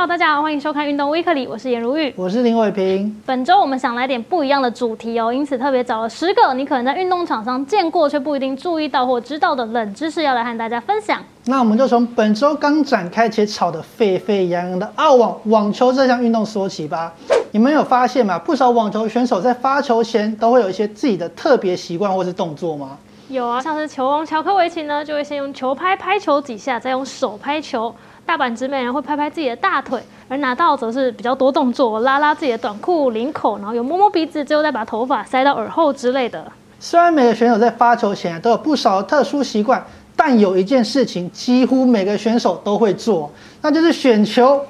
Hello，大家好，欢迎收看《运动 Weekly》，我是颜如玉，我是林伟平。本周我们想来点不一样的主题哦，因此特别找了十个你可能在运动场上见过却不一定注意到或知道的冷知识，要来和大家分享。那我们就从本周刚展开且吵得沸沸扬扬的澳网网球这项运动说起吧。你们有发现吗？不少网球选手在发球前都会有一些自己的特别习惯或是动作吗？有啊，像是球王乔科维奇呢，就会先用球拍拍球几下，再用手拍球。大阪直美人会拍拍自己的大腿，而拿到则是比较多动作，拉拉自己的短裤领口，然后有摸摸鼻子，最后再把头发塞到耳后之类的。虽然每个选手在发球前都有不少特殊习惯，但有一件事情几乎每个选手都会做，那就是选球。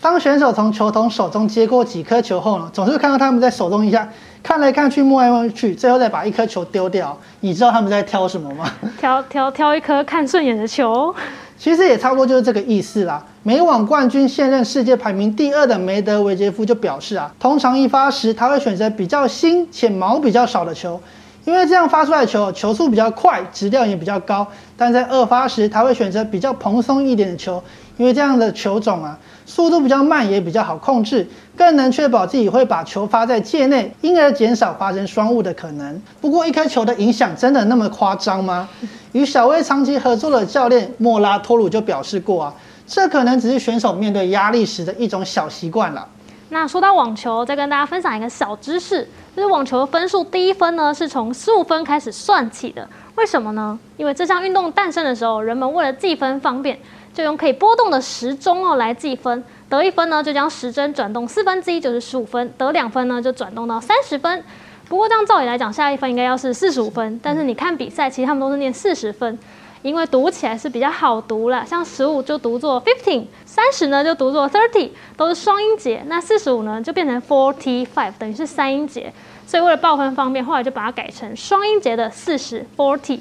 当选手从球童手中接过几颗球后呢，总是看到他们在手中一下看来看去，摸来摸去，最后再把一颗球丢掉。你知道他们在挑什么吗？挑挑挑一颗看顺眼的球。其实也差不多就是这个意思啦。美网冠军、现任世界排名第二的梅德韦杰夫就表示啊，通常一发时他会选择比较新且毛比较少的球，因为这样发出来的球球速比较快，质量也比较高。但在二发时他会选择比较蓬松一点的球，因为这样的球种啊，速度比较慢也比较好控制，更能确保自己会把球发在界内，因而减少发生双误的可能。不过一颗球的影响真的那么夸张吗？与小威长期合作的教练莫拉托鲁就表示过啊，这可能只是选手面对压力时的一种小习惯了。那说到网球，再跟大家分享一个小知识，就是网球的分数第一分呢是从十五分开始算起的。为什么呢？因为这项运动诞生的时候，人们为了计分方便，就用可以波动的时钟哦来计分。得一分呢，就将时针转动四分之一，就是十五分；得两分呢，就转动到三十分。不过这样照理来讲，下一分应该要是四十五分，但是你看比赛，其实他们都是念四十分，因为读起来是比较好读了。像十五就读作 fifteen，三十呢就读作 thirty，都是双音节。那四十五呢就变成 forty five，等于是三音节。所以为了报分方便，后来就把它改成双音节的四十 forty。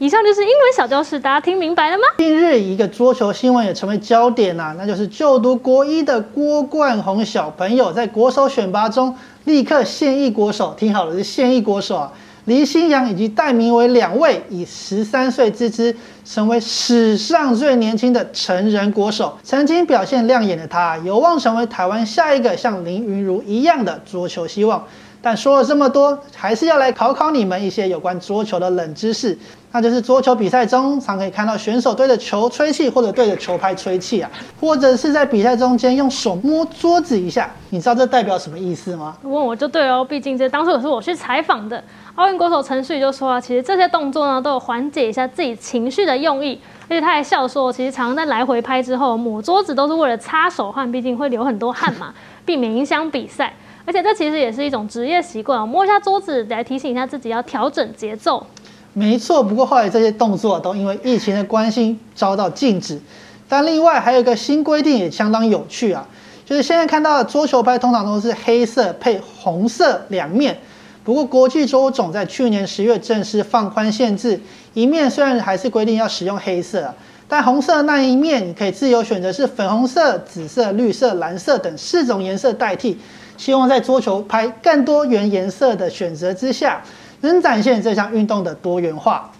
以上就是英文小教室，大家听明白了吗？近日一个桌球新闻也成为焦点呐，那就是就读国一的郭冠宏小朋友在国手选拔中立刻现役国手，听好了是现役国手啊，黎新阳以及戴明伟两位以十三岁之姿成为史上最年轻的成人国手。曾经表现亮眼的他，有望成为台湾下一个像林昀儒一样的桌球希望。但说了这么多，还是要来考考你们一些有关桌球的冷知识。那就是桌球比赛中常可以看到选手对着球吹气，或者对着球拍吹气啊，或者是在比赛中间用手摸桌子一下。你知道这代表什么意思吗？问我就对哦，毕竟这当初也是我去采访的。奥运国手陈旭就说啊，其实这些动作呢都有缓解一下自己情绪的用意，而且他还笑说，其实常常在来回拍之后抹桌子都是为了擦手汗，毕竟会流很多汗嘛，避免影响比赛。而且这其实也是一种职业习惯，摸一下桌子来提醒一下自己要调整节奏。没错，不过后来这些动作都因为疫情的关系遭到禁止。但另外还有一个新规定也相当有趣啊，就是现在看到的桌球拍通常都是黑色配红色两面。不过国际桌总在去年十月正式放宽限制，一面虽然还是规定要使用黑色，但红色那一面你可以自由选择是粉红色、紫色、绿色、蓝色等四种颜色代替。希望在桌球拍更多元颜色的选择之下，能展现这项运动的多元化。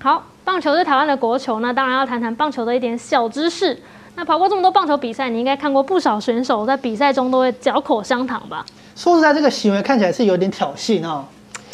好，棒球是台湾的国球，那当然要谈谈棒球的一点小知识。那跑过这么多棒球比赛，你应该看过不少选手在比赛中都会嚼口香糖吧？说实在，这个行为看起来是有点挑衅哦，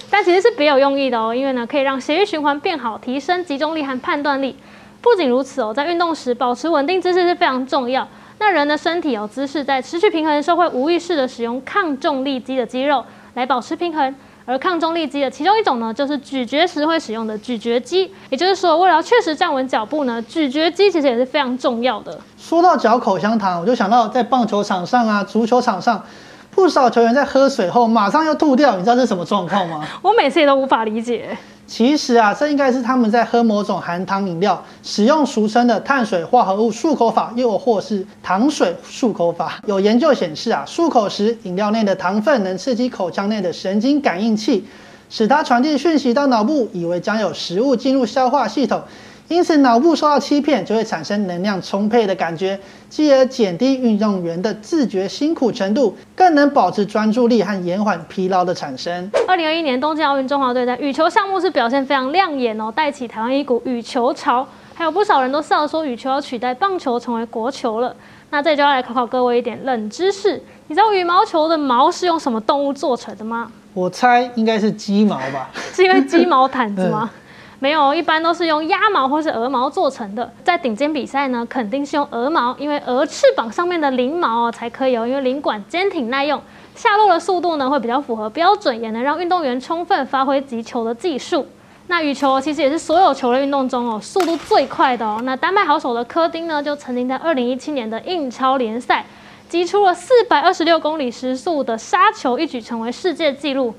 但其实是别有用意的哦，因为呢可以让血液循环变好，提升集中力和判断力。不仅如此哦，在运动时保持稳定姿势是非常重要。那人的身体有姿势在失去平衡的时候，会无意识的使用抗重力肌的肌肉来保持平衡。而抗重力肌的其中一种呢，就是咀嚼时会使用的咀嚼肌。也就是说，为了确实站稳脚步呢，咀嚼肌其实也是非常重要的。说到嚼口香糖，我就想到在棒球场上啊、足球场上，不少球员在喝水后马上又吐掉，你知道这是什么状况吗？我每次也都无法理解。其实啊，这应该是他们在喝某种含糖饮料，使用俗称的碳水化合物漱口法，又或是糖水漱口法。有研究显示啊，漱口时饮料内的糖分能刺激口腔内的神经感应器，使它传递讯息到脑部，以为将有食物进入消化系统。因此，脑部受到欺骗，就会产生能量充沛的感觉，继而减低运动员的自觉辛苦程度，更能保持专注力和延缓疲劳的产生。二零二一年东京奥运中华队在羽球项目是表现非常亮眼哦，带起台湾一股羽球潮，还有不少人都笑说羽球要取代棒球成为国球了。那这里就要来考考各位一点冷知识，你知道羽毛球的毛是用什么动物做成的吗？我猜应该是鸡毛吧，是因为鸡毛毯子吗？没有，一般都是用鸭毛或是鹅毛做成的。在顶尖比赛呢，肯定是用鹅毛，因为鹅翅膀上面的鳞毛哦才可以哦，因为鳞管坚挺耐用，下落的速度呢会比较符合标准，也能让运动员充分发挥击球的技术。那羽球其实也是所有球类运动中哦速度最快的哦。那丹麦好手的科丁呢，就曾经在二零一七年的印超联赛击出了四百二十六公里时速的杀球，一举成为世界纪录。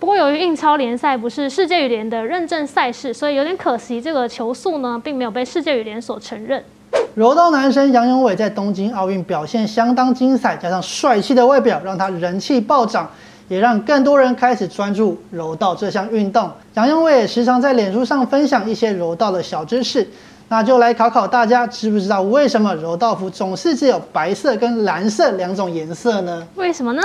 不过，由于印超联赛不是世界羽联的认证赛事，所以有点可惜，这个球速呢并没有被世界羽联所承认。柔道男神杨永伟在东京奥运表现相当精彩，加上帅气的外表，让他人气暴涨，也让更多人开始专注柔道这项运动。杨永伟也时常在脸书上分享一些柔道的小知识。那就来考考大家，知不知道为什么柔道服总是只有白色跟蓝色两种颜色呢？为什么呢？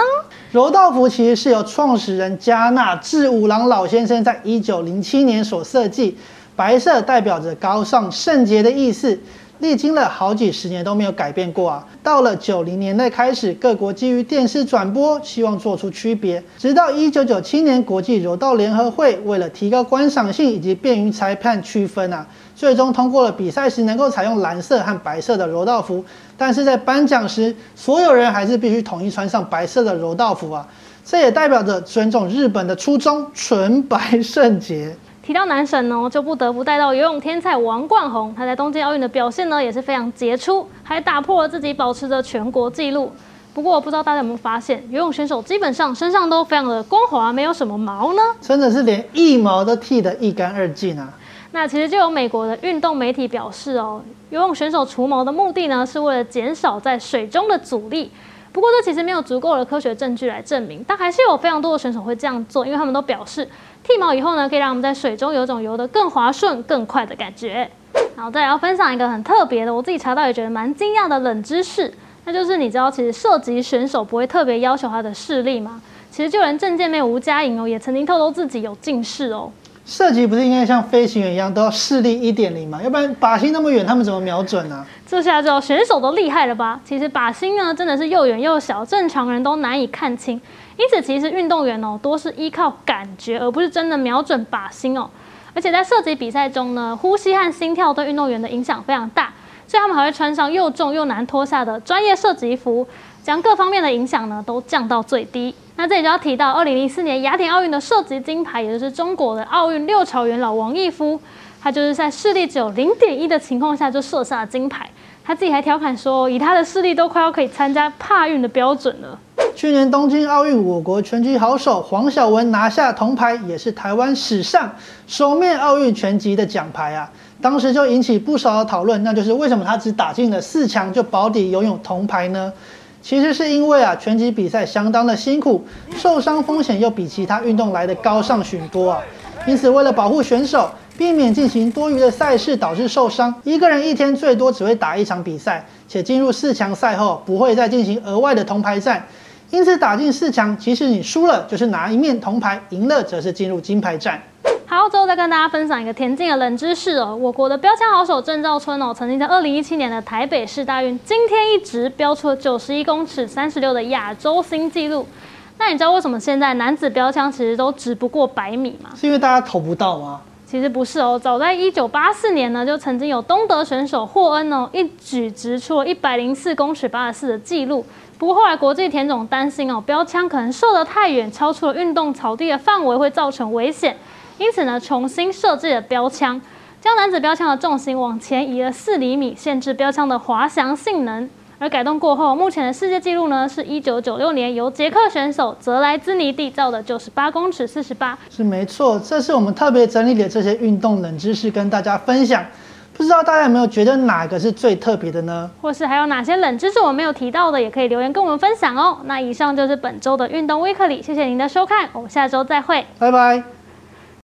柔道服其实是由创始人加纳志五郎老先生在一九零七年所设计，白色代表着高尚圣洁的意思。历经了好几十年都没有改变过啊！到了九零年代开始，各国基于电视转播，希望做出区别。直到一九九七年，国际柔道联合会为了提高观赏性以及便于裁判区分啊，最终通过了比赛时能够采用蓝色和白色的柔道服。但是在颁奖时，所有人还是必须统一穿上白色的柔道服啊！这也代表着尊重日本的初衷，纯白圣洁。提到男神呢，就不得不带到游泳天才王冠宏。他在东京奥运的表现呢，也是非常杰出，还打破了自己保持着全国纪录。不过，不知道大家有没有发现，游泳选手基本上身上都非常的光滑，没有什么毛呢？真的是连一毛都剃得一干二净啊！那其实就有美国的运动媒体表示哦，游泳选手除毛的目的呢，是为了减少在水中的阻力。不过，这其实没有足够的科学证据来证明，但还是有非常多的选手会这样做，因为他们都表示。剃毛以后呢，可以让我们在水中有种游得更滑顺、更快的感觉。好，再来要分享一个很特别的，我自己查到也觉得蛮惊讶的冷知识，那就是你知道其实射击选手不会特别要求他的视力吗？其实就连正健妹吴佳颖哦，也曾经透露自己有近视哦。射击不是应该像飞行员一样都要视力一点零吗？要不然靶心那么远，他们怎么瞄准呢？这下知道选手都厉害了吧？其实靶心呢真的是又远又小，正常人都难以看清。因此，其实运动员哦，多是依靠感觉，而不是真的瞄准靶心哦。而且在射击比赛中呢，呼吸和心跳对运动员的影响非常大，所以他们还会穿上又重又难脱下的专业射击服，将各方面的影响呢都降到最低。那这里就要提到，二零零四年雅典奥运的射击金牌，也就是中国的奥运六朝元老王义夫，他就是在视力只有零点一的情况下就射下了金牌。他自己还调侃说，以他的视力都快要可以参加帕运的标准了。去年东京奥运，我国拳击好手黄晓雯拿下铜牌，也是台湾史上首面奥运拳击的奖牌啊！当时就引起不少的讨论，那就是为什么他只打进了四强就保底游泳铜牌呢？其实是因为啊，拳击比赛相当的辛苦，受伤风险又比其他运动来的高上许多啊！因此，为了保护选手，避免进行多余的赛事导致受伤，一个人一天最多只会打一场比赛，且进入四强赛后不会再进行额外的铜牌战。因此，打进四强，即使你输了，就是拿一面铜牌；赢了，则是进入金牌战。好，最后再跟大家分享一个田径的冷知识哦。我国的标枪好手郑兆春哦，曾经在二零一七年的台北市大运今天一直标出了九十一公尺三十六的亚洲新纪录。那你知道为什么现在男子标枪其实都只不过百米吗？是因为大家投不到吗？其实不是哦。早在一九八四年呢，就曾经有东德选手霍恩哦，一举直出了一百零四公尺八十四的纪录。不过后来国际田总担心哦，标枪可能射得太远，超出了运动草地的范围，会造成危险。因此呢，重新设置了标枪，将男子标枪的重心往前移了四厘米，限制标枪的滑翔性能。而改动过后，目前的世界纪录呢，是一九九六年由捷克选手泽莱兹尼缔造的九十八公尺四十八。是没错，这是我们特别整理的这些运动冷知识跟大家分享。不知道大家有没有觉得哪个是最特别的呢？或是还有哪些冷知识我没有提到的，也可以留言跟我们分享哦。那以上就是本周的运动微课里，谢谢您的收看，我们下周再会，拜拜。